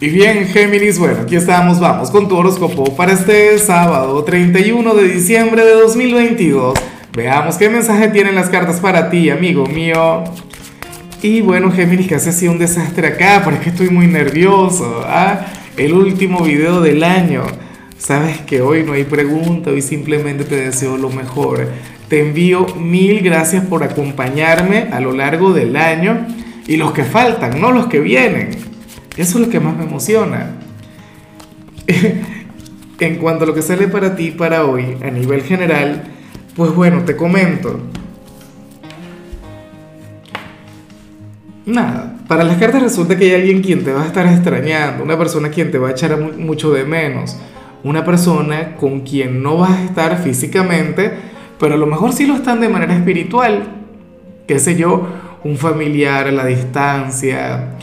Y bien, Géminis, bueno, aquí estamos, vamos con tu horóscopo para este sábado 31 de diciembre de 2022. Veamos qué mensaje tienen las cartas para ti, amigo mío. Y bueno, Géminis, que hace así un desastre acá, pero es que estoy muy nervioso. ¿ah? El último video del año. Sabes que hoy no hay pregunta, hoy simplemente te deseo lo mejor. Te envío mil gracias por acompañarme a lo largo del año y los que faltan, no los que vienen. Eso es lo que más me emociona. en cuanto a lo que sale para ti para hoy, a nivel general, pues bueno, te comento. Nada, para las cartas resulta que hay alguien quien te va a estar extrañando, una persona quien te va a echar mucho de menos, una persona con quien no vas a estar físicamente, pero a lo mejor sí lo están de manera espiritual, qué sé yo, un familiar a la distancia,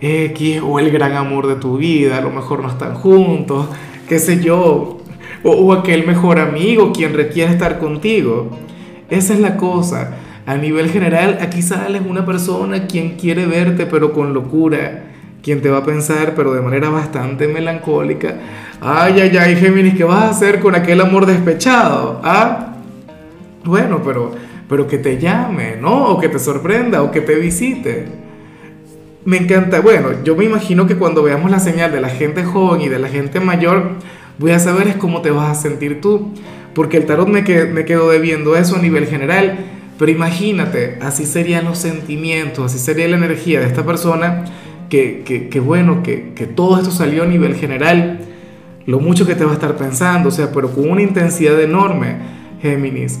X o el gran amor de tu vida, a lo mejor no están juntos, qué sé yo, o, aquel mejor amigo quien requiere estar contigo. Esa es la cosa. A nivel general, aquí sales una persona quien quiere verte pero con locura, quien te va a pensar pero de manera bastante melancólica, ay, ay, ay, Géminis, ¿qué vas a hacer con aquel amor despechado? ¿Ah? Bueno, pero, pero que te llame, ¿no? O que te sorprenda, o que te visite. Me encanta, bueno, yo me imagino que cuando veamos la señal de la gente joven y de la gente mayor, voy a saber cómo te vas a sentir tú, porque el tarot me, me quedó debiendo eso a nivel general, pero imagínate, así serían los sentimientos, así sería la energía de esta persona, que, que, que bueno, que, que todo esto salió a nivel general, lo mucho que te va a estar pensando, o sea, pero con una intensidad enorme, Géminis.